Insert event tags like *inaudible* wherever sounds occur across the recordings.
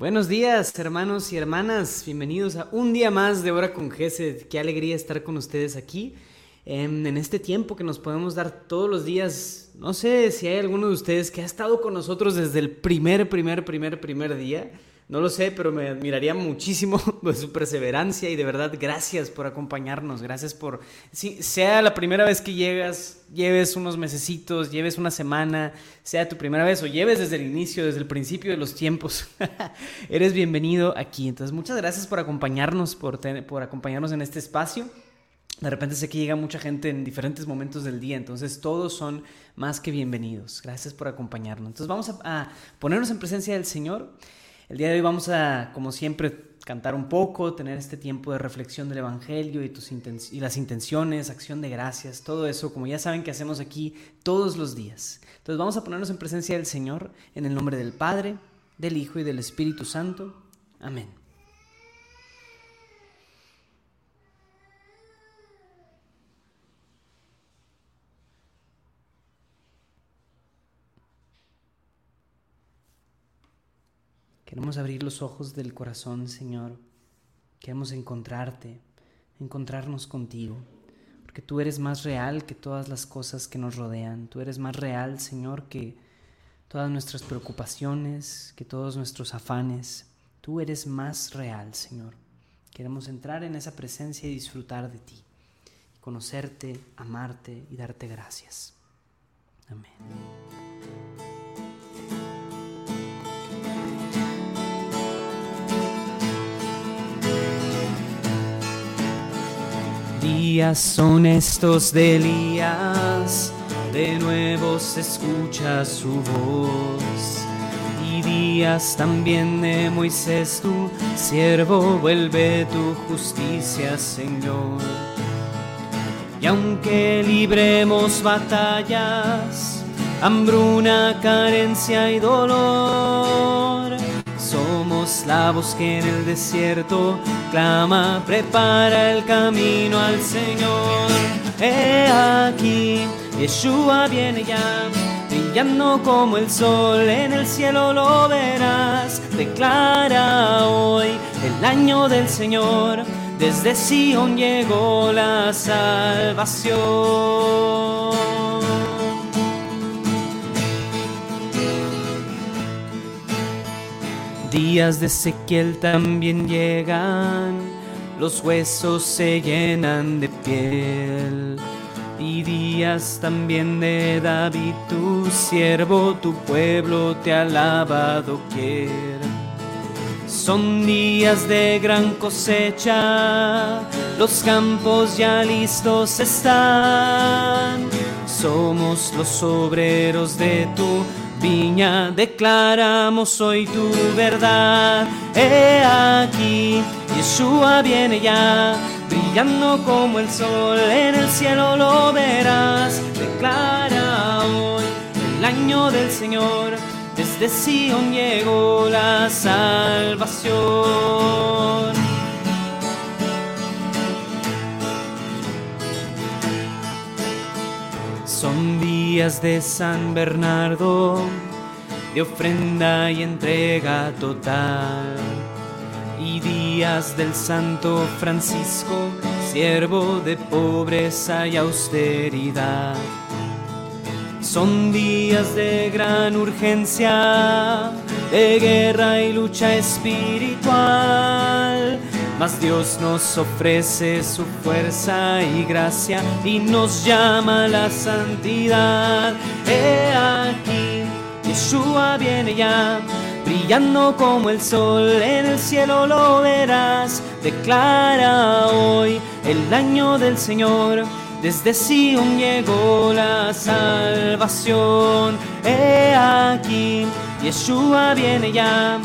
Buenos días, hermanos y hermanas. Bienvenidos a un día más de Hora con Gesed. Qué alegría estar con ustedes aquí. En, en, este tiempo que nos podemos dar todos los días. No sé si hay alguno de ustedes que ha estado con nosotros desde el primer, primer, primer, primer día. No lo sé, pero me admiraría muchísimo *laughs* de su perseverancia y de verdad gracias por acompañarnos, gracias por, si sea la primera vez que llegas, lleves unos mesecitos, lleves una semana, sea tu primera vez o lleves desde el inicio, desde el principio de los tiempos, *laughs* eres bienvenido aquí. Entonces, muchas gracias por acompañarnos, por, por acompañarnos en este espacio. De repente sé que llega mucha gente en diferentes momentos del día, entonces todos son más que bienvenidos. Gracias por acompañarnos. Entonces vamos a, a ponernos en presencia del Señor. El día de hoy vamos a, como siempre, cantar un poco, tener este tiempo de reflexión del Evangelio y, tus y las intenciones, acción de gracias, todo eso, como ya saben que hacemos aquí todos los días. Entonces vamos a ponernos en presencia del Señor, en el nombre del Padre, del Hijo y del Espíritu Santo. Amén. Queremos abrir los ojos del corazón, Señor. Queremos encontrarte, encontrarnos contigo, porque tú eres más real que todas las cosas que nos rodean. Tú eres más real, Señor, que todas nuestras preocupaciones, que todos nuestros afanes. Tú eres más real, Señor. Queremos entrar en esa presencia y disfrutar de ti, conocerte, amarte y darte gracias. Amén. Días son estos de Elías, de nuevo se escucha su voz. Y días también de Moisés, tu siervo, vuelve tu justicia, Señor. Y aunque libremos batallas, hambruna, carencia y dolor, somos la voz que en el desierto clama, prepara el camino al Señor. He aquí, Yeshua viene ya, brillando como el sol, en el cielo lo verás. Declara hoy el año del Señor, desde Sion llegó la salvación. Días de Ezequiel también llegan, los huesos se llenan de piel. Y días también de David, tu siervo, tu pueblo te ha alabado quiera. Son días de gran cosecha, los campos ya listos están. Somos los obreros de tu viña declaramos hoy tu verdad. He aquí, Yeshua viene ya, brillando como el sol, en el cielo lo verás. Declara hoy el año del Señor, desde Sion llegó la salvación. De San Bernardo, de ofrenda y entrega total. Y días del Santo Francisco, siervo de pobreza y austeridad. Son días de gran urgencia, de guerra y lucha espiritual mas Dios nos ofrece su fuerza y gracia y nos llama a la santidad. He aquí, Yeshua viene ya, brillando como el sol, en el cielo lo verás. Declara hoy el año del Señor. Desde Sion llegó la salvación. He aquí, Yeshua viene ya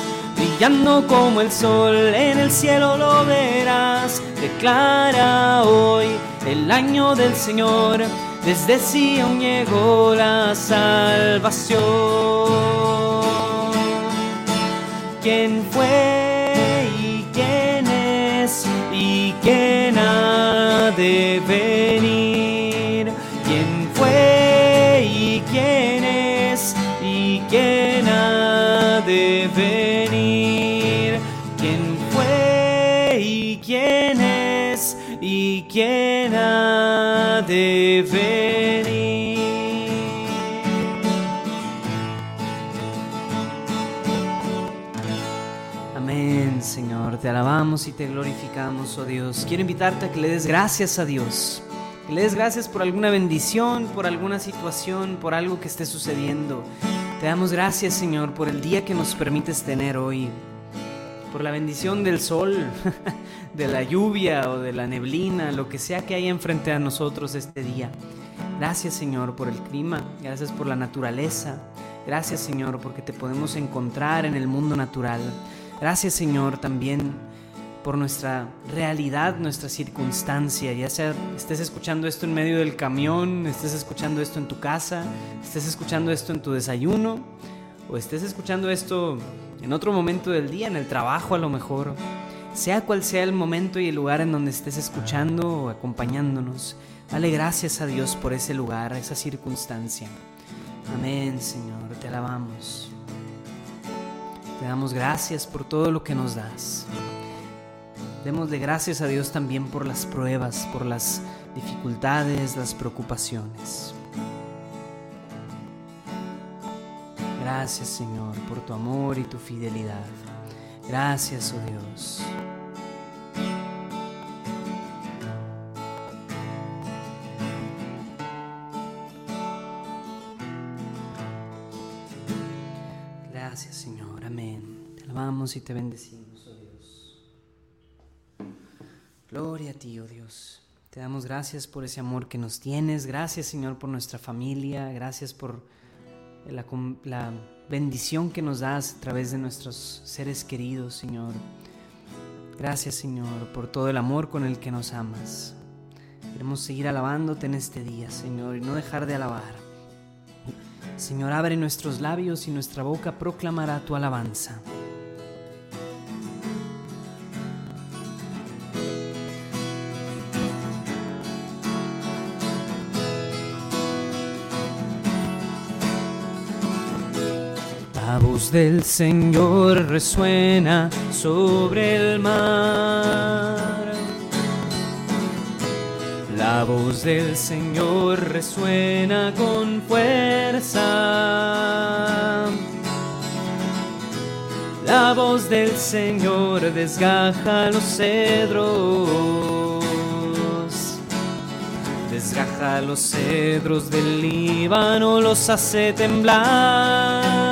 brillando como el sol, en el cielo lo verás. Declara hoy el año del Señor, desde Sion llegó la salvación. ¿Quién fue y quién es y quién ha de venir? ¿Quién fue y quién es y quién ha de venir? Quién ha de venir. Amén, Señor. Te alabamos y te glorificamos, oh Dios. Quiero invitarte a que le des gracias a Dios. Que le des gracias por alguna bendición, por alguna situación, por algo que esté sucediendo. Te damos gracias, Señor, por el día que nos permites tener hoy. Por la bendición del sol, *laughs* de la lluvia o de la neblina, lo que sea que haya enfrente a nosotros este día. Gracias Señor por el clima, gracias por la naturaleza, gracias Señor porque te podemos encontrar en el mundo natural. Gracias Señor también por nuestra realidad, nuestra circunstancia, ya sea estés escuchando esto en medio del camión, estés escuchando esto en tu casa, estés escuchando esto en tu desayuno o estés escuchando esto en otro momento del día, en el trabajo a lo mejor. Sea cual sea el momento y el lugar en donde estés escuchando o acompañándonos, dale gracias a Dios por ese lugar, esa circunstancia. Amén, Señor, te alabamos. Te damos gracias por todo lo que nos das. Démosle gracias a Dios también por las pruebas, por las dificultades, las preocupaciones. Gracias Señor por tu amor y tu fidelidad. Gracias, oh Dios. Gracias, Señor. Amén. Te alabamos y te bendecimos, oh Dios. Gloria a ti, oh Dios. Te damos gracias por ese amor que nos tienes. Gracias, Señor, por nuestra familia. Gracias por la, la bendición que nos das a través de nuestros seres queridos, Señor. Gracias, Señor, por todo el amor con el que nos amas. Queremos seguir alabándote en este día, Señor, y no dejar de alabar. Señor, abre nuestros labios y nuestra boca proclamará tu alabanza. Del Señor resuena sobre el mar. La voz del Señor resuena con fuerza. La voz del Señor desgaja los cedros. Desgaja los cedros del Líbano, los hace temblar.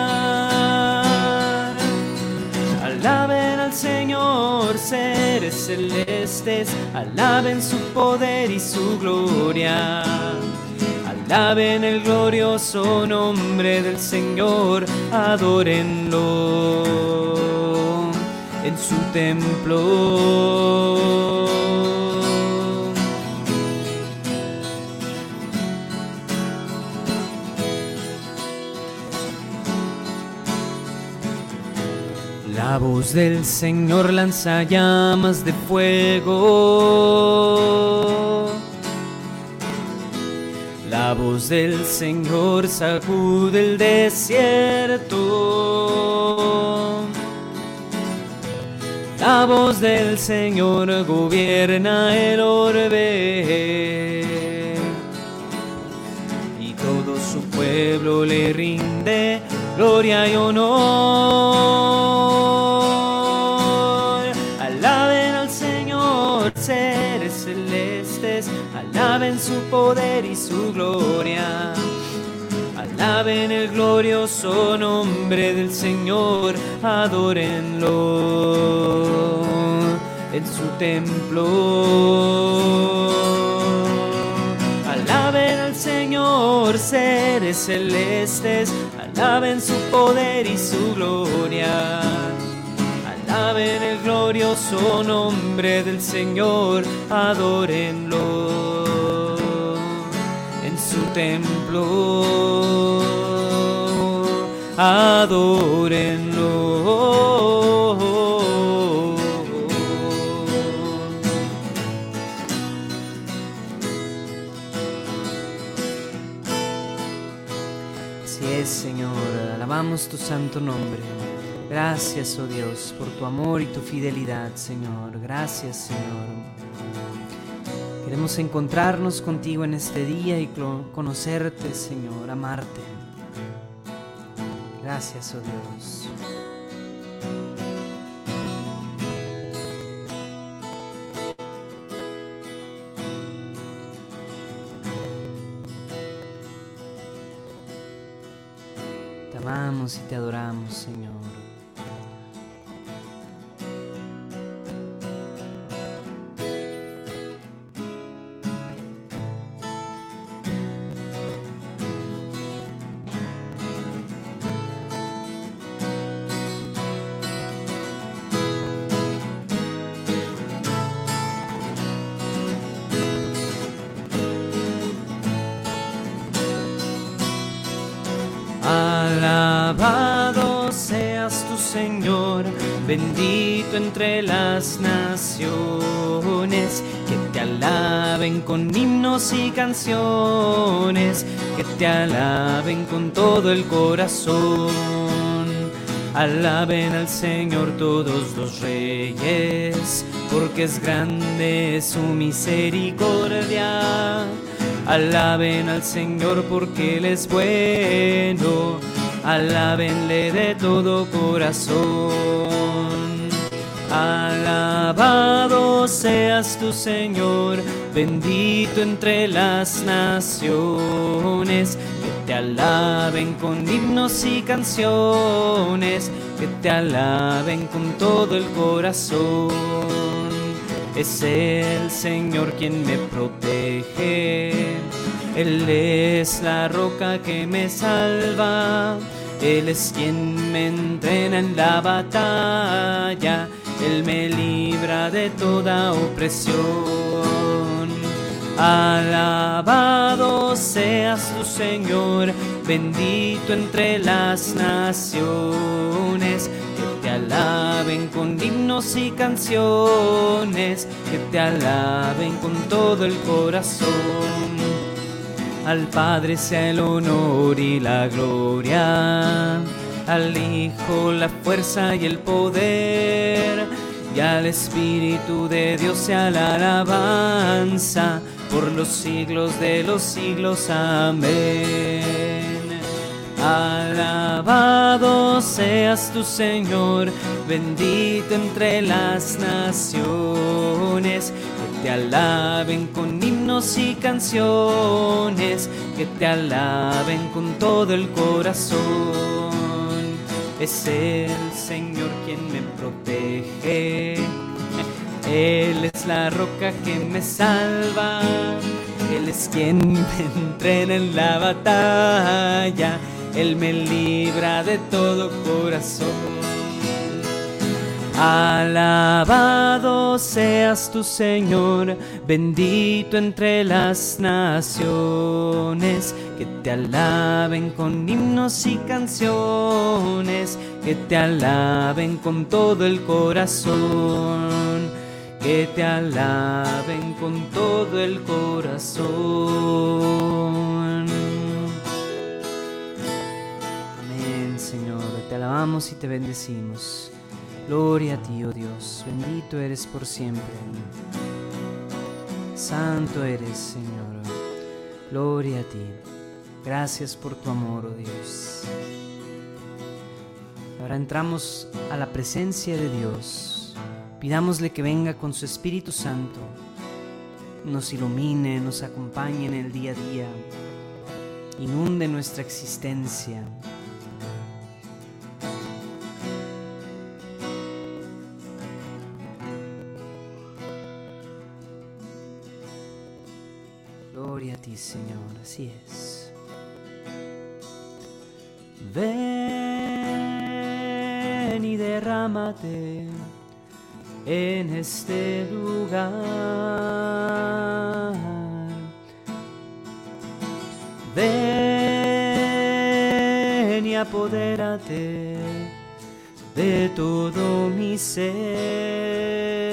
Señor, seres celestes, alaben su poder y su gloria. Alaben el glorioso nombre del Señor, adórenlo en su templo. La voz del Señor lanza llamas de fuego. La voz del Señor sacude el desierto. La voz del Señor gobierna el orbe. Y todo su pueblo le rinde gloria y honor. Y su gloria. Alaben el glorioso nombre del Señor, adórenlo en su templo. Alaben al Señor, seres celestes, alaben su poder y su gloria. Alaben el glorioso nombre del Señor, adórenlo en su templo. Adórenlo. Así es, Señor, alabamos tu santo nombre. Gracias, oh Dios, por tu amor y tu fidelidad, Señor. Gracias, Señor. Queremos encontrarnos contigo en este día y conocerte, Señor, amarte. Gracias, oh Dios. Señor, bendito entre las naciones, que te alaben con himnos y canciones, que te alaben con todo el corazón. Alaben al Señor todos los reyes, porque es grande su misericordia Alaben al Señor porque Él es bueno, alábenle de todo corazón. Alabado seas tu Señor, bendito entre las naciones, que te alaben con himnos y canciones, que te alaben con todo el corazón. Es el Señor quien me protege. Él es la roca que me salva. Él es quien me entrena en la batalla. Él me libra de toda opresión. Alabado seas tu Señor, bendito entre las naciones alaben con himnos y canciones, que te alaben con todo el corazón. Al Padre sea el honor y la gloria, al Hijo la fuerza y el poder, y al Espíritu de Dios sea la alabanza por los siglos de los siglos. Amén. Alabado seas tu Señor, bendito entre las naciones, te alaben con himnos y canciones, que te alaben con todo el corazón. Es el Señor quien me protege, Él es la roca que me salva. Él es quien me entrena en la batalla él me libra de todo corazón. Alabado seas tu Señor, bendito entre las naciones, que te alaben con himnos y canciones, que te alaben con todo el corazón, que te alaben con todo el corazón. te alabamos y te bendecimos. Gloria a ti, oh Dios, bendito eres por siempre. Santo eres, Señor. Gloria a ti. Gracias por tu amor, oh Dios. Ahora entramos a la presencia de Dios. Pidámosle que venga con su Espíritu Santo, nos ilumine, nos acompañe en el día a día, inunde nuestra existencia así. Ven y derrámate en este lugar. Ven y apodérate de todo mi ser.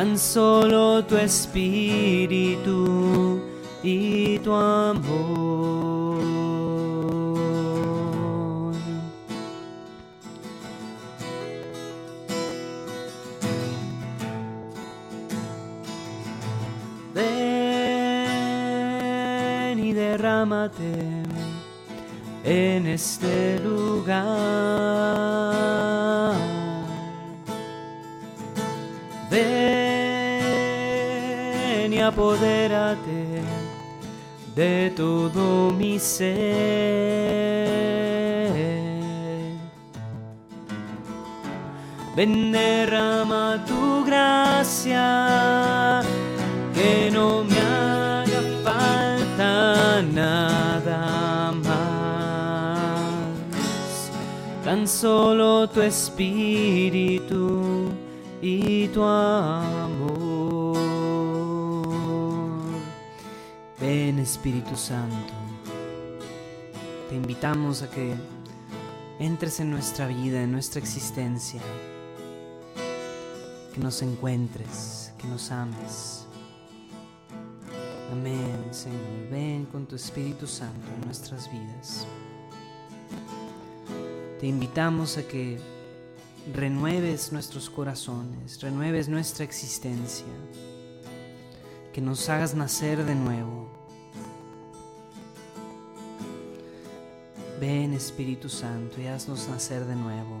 Tan solo tu espíritu y tu amor. Ven y derrámate en este lugar. Apodérate de todo mi ser. Ven, derrama tu gracia, que no me haga falta nada más. Tan solo tu espíritu y tu amor. Ven Espíritu Santo, te invitamos a que entres en nuestra vida, en nuestra existencia, que nos encuentres, que nos ames. Amén, Señor. Ven con tu Espíritu Santo en nuestras vidas. Te invitamos a que renueves nuestros corazones, renueves nuestra existencia, que nos hagas nacer de nuevo. Ven Espíritu Santo y haznos nacer de nuevo.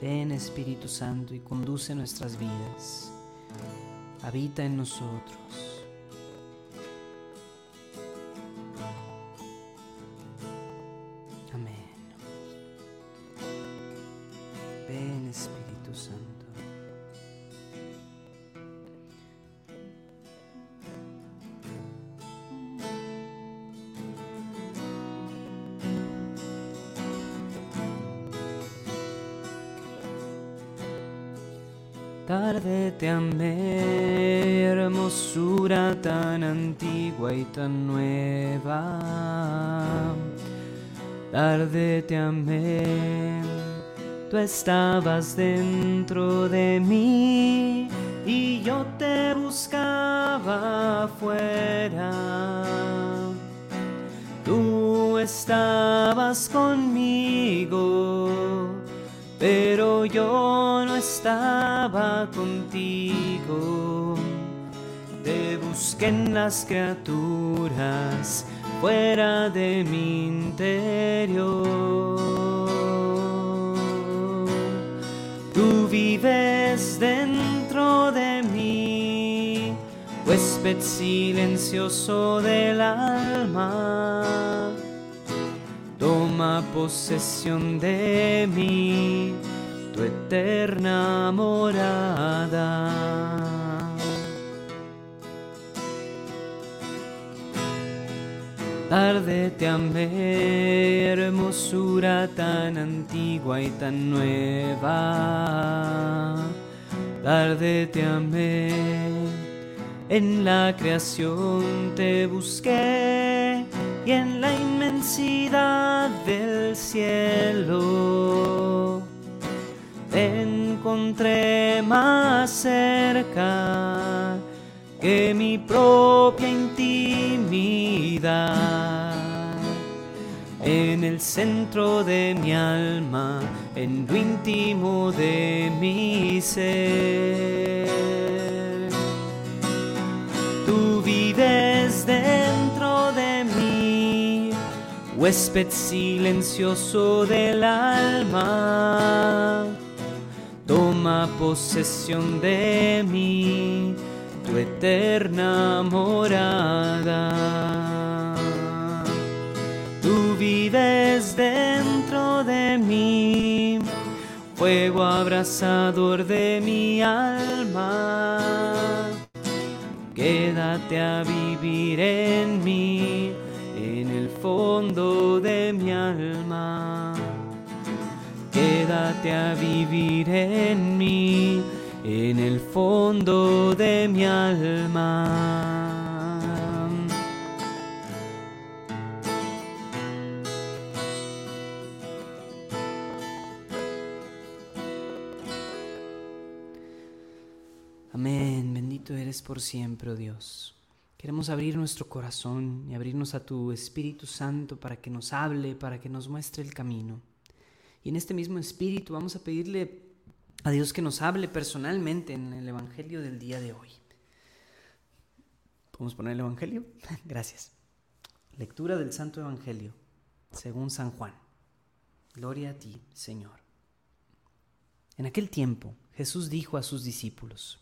Ven Espíritu Santo y conduce nuestras vidas. Habita en nosotros. Tarde te amé, hermosura tan antigua y tan nueva. Tarde te amé, tú estabas dentro de mí y yo te buscaba afuera. Tú estabas conmigo estaba contigo. Te busqué en las criaturas fuera de mi interior. Tú vives dentro de mí, huésped silencioso del alma toma posesión de mí, eterna morada. Tarde te amé, hermosura tan antigua y tan nueva. Tarde te amé, en la creación te busqué y en la inmensidad del cielo te encontré más cerca que mi propia intimidad. En el centro de mi alma, en lo íntimo de mi ser. Tú vives dentro de mí, huésped silencioso del alma. Toma posesión de mí, tu eterna morada. Tú vives dentro de mí, fuego abrasador de mi alma quédate a vivir en mí, en el fondo de mi alma. Quédate a vivir en mí, en el fondo de mi alma. Amén, bendito eres por siempre, oh Dios. Queremos abrir nuestro corazón y abrirnos a tu Espíritu Santo para que nos hable, para que nos muestre el camino. Y en este mismo espíritu vamos a pedirle a Dios que nos hable personalmente en el Evangelio del día de hoy. ¿Podemos poner el Evangelio? *laughs* Gracias. Lectura del Santo Evangelio, según San Juan. Gloria a ti, Señor. En aquel tiempo Jesús dijo a sus discípulos,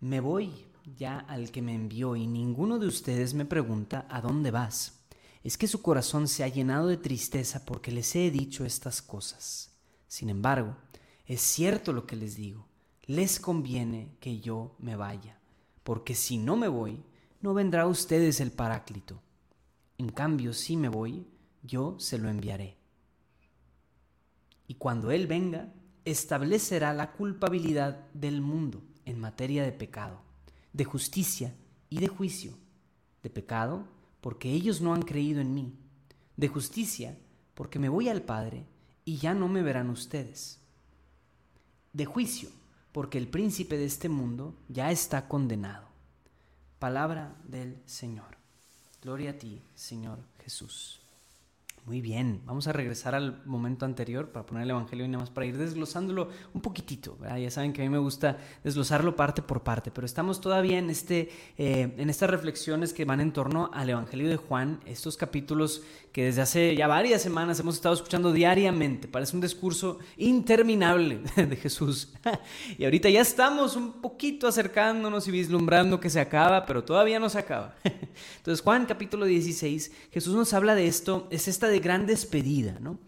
me voy ya al que me envió y ninguno de ustedes me pregunta a dónde vas. Es que su corazón se ha llenado de tristeza porque les he dicho estas cosas. Sin embargo, es cierto lo que les digo. Les conviene que yo me vaya, porque si no me voy, no vendrá a ustedes el Paráclito. En cambio, si me voy, yo se lo enviaré. Y cuando Él venga, establecerá la culpabilidad del mundo en materia de pecado, de justicia y de juicio. De pecado, porque ellos no han creído en mí. De justicia, porque me voy al Padre y ya no me verán ustedes. De juicio, porque el príncipe de este mundo ya está condenado. Palabra del Señor. Gloria a ti, Señor Jesús. Muy bien, vamos a regresar al momento anterior para poner el Evangelio y nada más para ir desglosándolo un poquitito. Ya saben que a mí me gusta desglosarlo parte por parte, pero estamos todavía en, este, eh, en estas reflexiones que van en torno al Evangelio de Juan, estos capítulos que desde hace ya varias semanas hemos estado escuchando diariamente. Parece un discurso interminable *laughs* de Jesús. *laughs* y ahorita ya estamos un poquito acercándonos y vislumbrando que se acaba, pero todavía no se acaba. *laughs* Entonces Juan capítulo 16, Jesús nos habla de esto, es esta de gran despedida, ¿no?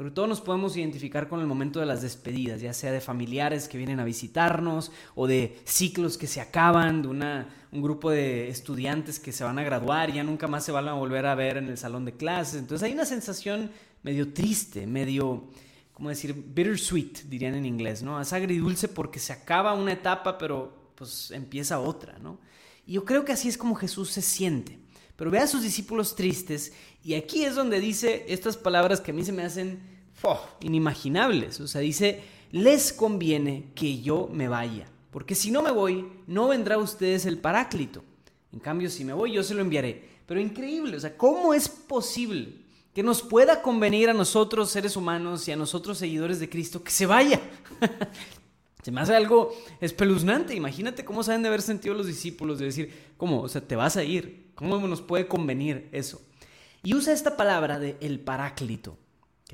Sobre todo nos podemos identificar con el momento de las despedidas, ya sea de familiares que vienen a visitarnos o de ciclos que se acaban, de una, un grupo de estudiantes que se van a graduar y ya nunca más se van a volver a ver en el salón de clases. Entonces hay una sensación medio triste, medio, ¿cómo decir? Bittersweet, dirían en inglés, ¿no? Es agridulce porque se acaba una etapa, pero pues empieza otra, ¿no? Y yo creo que así es como Jesús se siente. Pero ve a sus discípulos tristes y aquí es donde dice estas palabras que a mí se me hacen inimaginables. O sea, dice, les conviene que yo me vaya, porque si no me voy, no vendrá a ustedes el paráclito. En cambio, si me voy, yo se lo enviaré. Pero increíble, o sea, ¿cómo es posible que nos pueda convenir a nosotros seres humanos y a nosotros seguidores de Cristo que se vaya? *laughs* Se me hace algo espeluznante. Imagínate cómo saben de haber sentido los discípulos de decir, ¿cómo? O sea, te vas a ir. ¿Cómo nos puede convenir eso? Y usa esta palabra de el paráclito,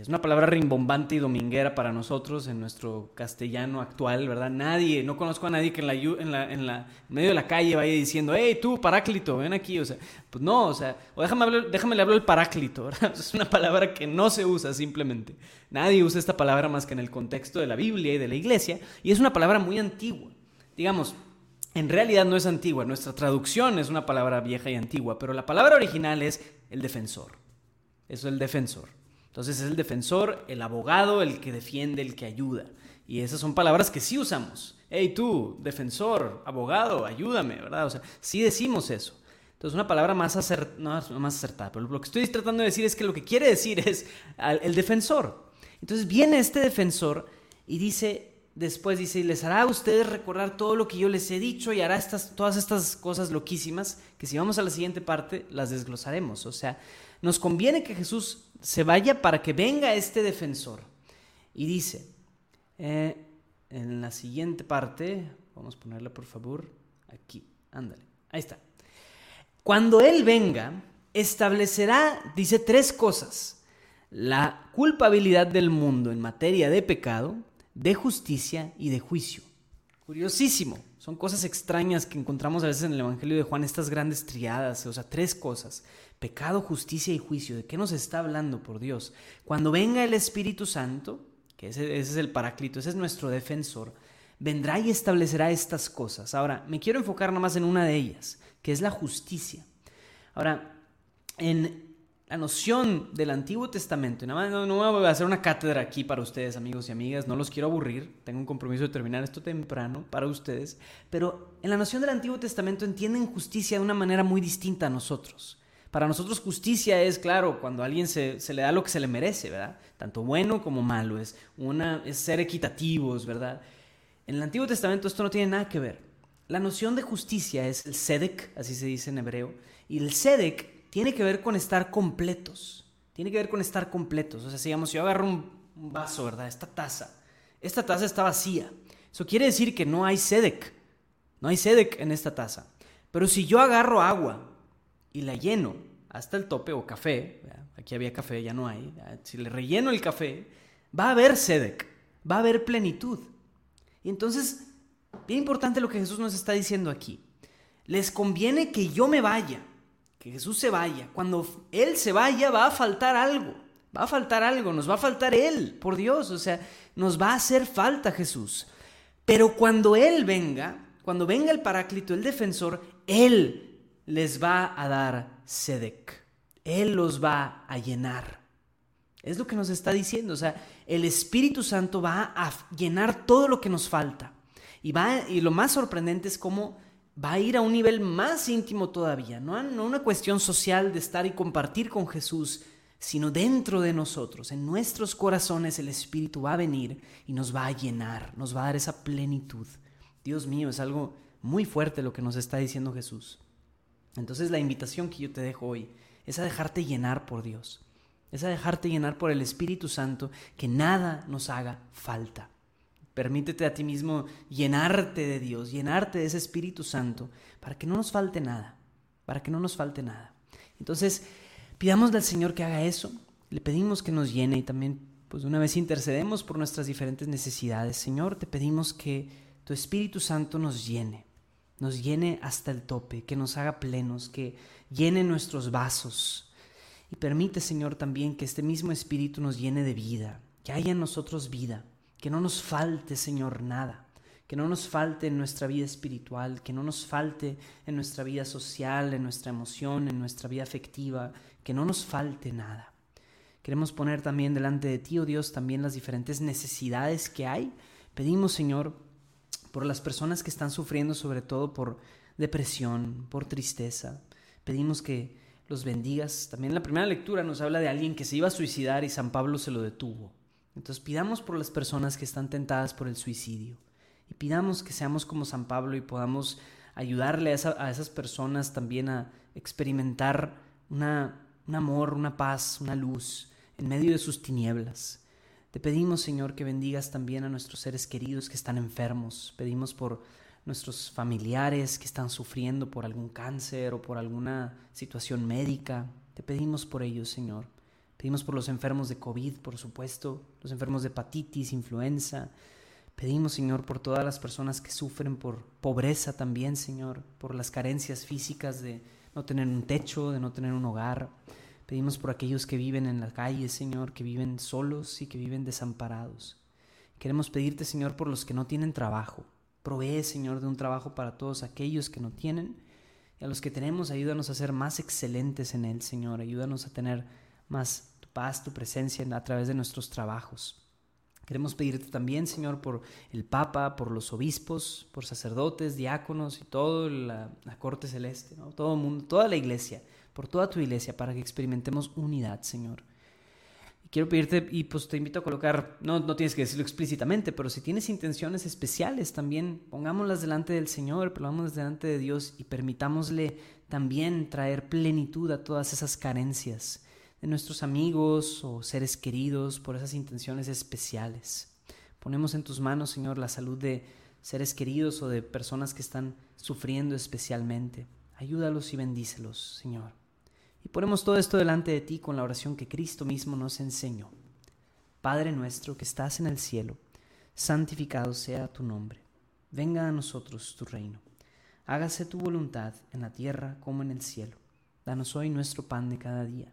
es una palabra rimbombante y dominguera para nosotros en nuestro castellano actual, ¿verdad? Nadie, no conozco a nadie que en la, en la, en la medio de la calle vaya diciendo, hey, tú, paráclito, ven aquí, o sea, pues no, o sea, o déjame, hablar, déjame le hablo el paráclito, *laughs* ¿verdad? Es una palabra que no se usa simplemente. Nadie usa esta palabra más que en el contexto de la Biblia y de la iglesia, y es una palabra muy antigua. Digamos, en realidad no es antigua, nuestra traducción es una palabra vieja y antigua, pero la palabra original es el defensor. Eso es el defensor. Entonces es el defensor, el abogado, el que defiende, el que ayuda. Y esas son palabras que sí usamos. Hey tú, defensor, abogado, ayúdame, ¿verdad? O sea, sí decimos eso. Entonces una palabra más, más acertada. Pero lo que estoy tratando de decir es que lo que quiere decir es el defensor. Entonces viene este defensor y dice, Después dice, les hará a ustedes recordar todo lo que yo les he dicho y hará estas, todas estas cosas loquísimas, que si vamos a la siguiente parte, las desglosaremos. O sea, nos conviene que Jesús se vaya para que venga este defensor. Y dice, eh, en la siguiente parte, vamos a ponerla por favor, aquí, ándale, ahí está. Cuando Él venga, establecerá, dice, tres cosas. La culpabilidad del mundo en materia de pecado, de justicia y de juicio. Curiosísimo, son cosas extrañas que encontramos a veces en el Evangelio de Juan, estas grandes triadas, o sea, tres cosas, pecado, justicia y juicio. ¿De qué nos está hablando por Dios? Cuando venga el Espíritu Santo, que ese, es el paráclito, ese es nuestro defensor, vendrá y establecerá estas cosas. Ahora, me quiero enfocar nomás en una de ellas, que es la justicia. Ahora, en la noción del Antiguo Testamento, nada más no, no, voy a hacer una cátedra aquí para ustedes, amigos y amigas, no los quiero aburrir, tengo un compromiso de terminar esto temprano para ustedes, pero en la noción del Antiguo Testamento entienden justicia de una manera muy distinta a nosotros. Para nosotros justicia es, claro, cuando a alguien se, se, le da lo que se le merece, ¿verdad? Tanto bueno como malo, es, una, es ser equitativos, ¿verdad? En el Antiguo Testamento esto no tiene nada que ver. La noción de justicia es el sedek, así se dice en hebreo, y el sedek tiene que ver con estar completos. Tiene que ver con estar completos. O sea, digamos, si yo agarro un, vaso, ¿verdad? Esta taza. Esta taza está vacía. Eso quiere decir que no hay sedek. No hay sedek en esta taza. Pero si yo agarro agua y la lleno hasta el tope o café, aquí había café, ya no hay. Si le relleno el café, va a haber sedek, va a haber plenitud. Y entonces, bien importante lo que Jesús nos está diciendo aquí. Les conviene que yo me vaya, que Jesús se vaya. Cuando Él se vaya va a faltar algo, va a faltar algo, nos va a faltar Él, por Dios, o sea, nos va a hacer falta Jesús. Pero cuando Él venga, cuando venga el Paráclito, el defensor, Él les va a dar Sedec. Él los va a llenar. Es lo que nos está diciendo. O sea, el Espíritu Santo va a llenar todo lo que nos falta. Y, va, y lo más sorprendente es cómo va a ir a un nivel más íntimo todavía. No, no una cuestión social de estar y compartir con Jesús, sino dentro de nosotros, en nuestros corazones, el Espíritu va a venir y nos va a llenar, nos va a dar esa plenitud. Dios mío, es algo muy fuerte lo que nos está diciendo Jesús. Entonces la invitación que yo te dejo hoy es a dejarte llenar por Dios es a dejarte llenar por el Espíritu Santo, que nada nos haga falta. Permítete a ti mismo llenarte de Dios, llenarte de ese Espíritu Santo, para que no nos falte nada, para que no nos falte nada. Entonces, pidámosle al Señor que haga eso, le pedimos que nos llene y también, pues una vez intercedemos por nuestras diferentes necesidades. Señor, te pedimos que tu Espíritu Santo nos llene, nos llene hasta el tope, que nos haga plenos, que llene nuestros vasos, y permite, Señor, también que este mismo Espíritu nos llene de vida, que haya en nosotros vida, que no nos falte, Señor, nada, que no nos falte en nuestra vida espiritual, que no nos falte en nuestra vida social, en nuestra emoción, en nuestra vida afectiva, que no nos falte nada. Queremos poner también delante de ti, oh Dios, también las diferentes necesidades que hay. Pedimos, Señor, por las personas que están sufriendo sobre todo por depresión, por tristeza. Pedimos que los bendigas. También la primera lectura nos habla de alguien que se iba a suicidar y San Pablo se lo detuvo. Entonces pidamos por las personas que están tentadas por el suicidio y pidamos que seamos como San Pablo y podamos ayudarle a, esas personas también a experimentar una, un amor, una paz, una luz en medio de sus tinieblas. Te pedimos, Señor, que bendigas también a nuestros seres queridos que están enfermos. Pedimos por nuestros familiares que están sufriendo por algún cáncer o por alguna situación médica. Te pedimos por ellos, Señor. Pedimos por los enfermos de COVID, por supuesto, los enfermos de hepatitis, influenza. Pedimos, Señor, por todas las personas que sufren por pobreza también, Señor, por las carencias físicas de no tener un techo, de no tener un hogar. Pedimos por aquellos que viven en la calle, Señor, que viven solos y que viven desamparados. Queremos pedirte, Señor, por los que no tienen trabajo, Provee, Señor, de un trabajo para todos aquellos que no tienen. Y a los que tenemos, ayúdanos a ser más excelentes en Él, Señor. Ayúdanos a tener más tu paz, tu presencia a través de nuestros trabajos. Queremos pedirte también, Señor, por el Papa, por los obispos, por sacerdotes, diáconos y toda la, corte celeste, todo el mundo, toda la iglesia, por toda tu iglesia, para que experimentemos unidad, Señor. Quiero pedirte, y pues te invito a colocar, no, no tienes que decirlo explícitamente, pero si tienes intenciones especiales también, pongámoslas delante del Señor, pongámoslas delante de Dios y permitámosle también traer plenitud a todas esas carencias de nuestros amigos o seres queridos por esas intenciones especiales. Ponemos en tus manos, Señor, la salud de seres queridos o de personas que están sufriendo especialmente. Ayúdalos y bendícelos, Señor. Y ponemos todo esto delante de ti con la oración que Cristo mismo nos enseñó. Padre nuestro que estás en el cielo, santificado sea tu nombre. Venga a nosotros tu reino. Hágase tu voluntad en la tierra como en el cielo. Danos hoy nuestro pan de cada día.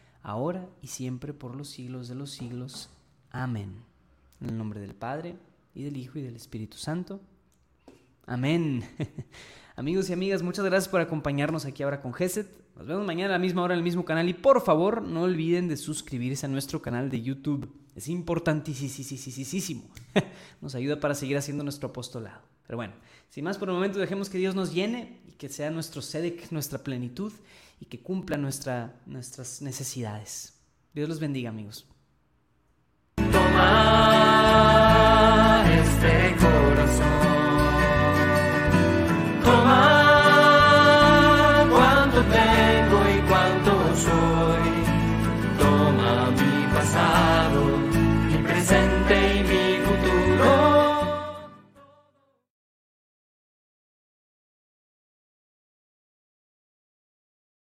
ahora y siempre por los siglos de los siglos. Amén. En el nombre del Padre, y del Hijo y del Espíritu Santo. Amén. *laughs* Amigos y amigas, muchas gracias por acompañarnos aquí ahora con Geset. Nos vemos mañana a la misma hora en el mismo canal y por favor no olviden de suscribirse a nuestro canal de YouTube. Es importantísimo. *laughs* Nos ayuda para seguir haciendo nuestro apostolado. Pero bueno, sin más por el momento dejemos que Dios nos llene y que sea nuestro SEDEC, nuestra plenitud y que cumpla nuestra, nuestras necesidades. Dios los bendiga amigos.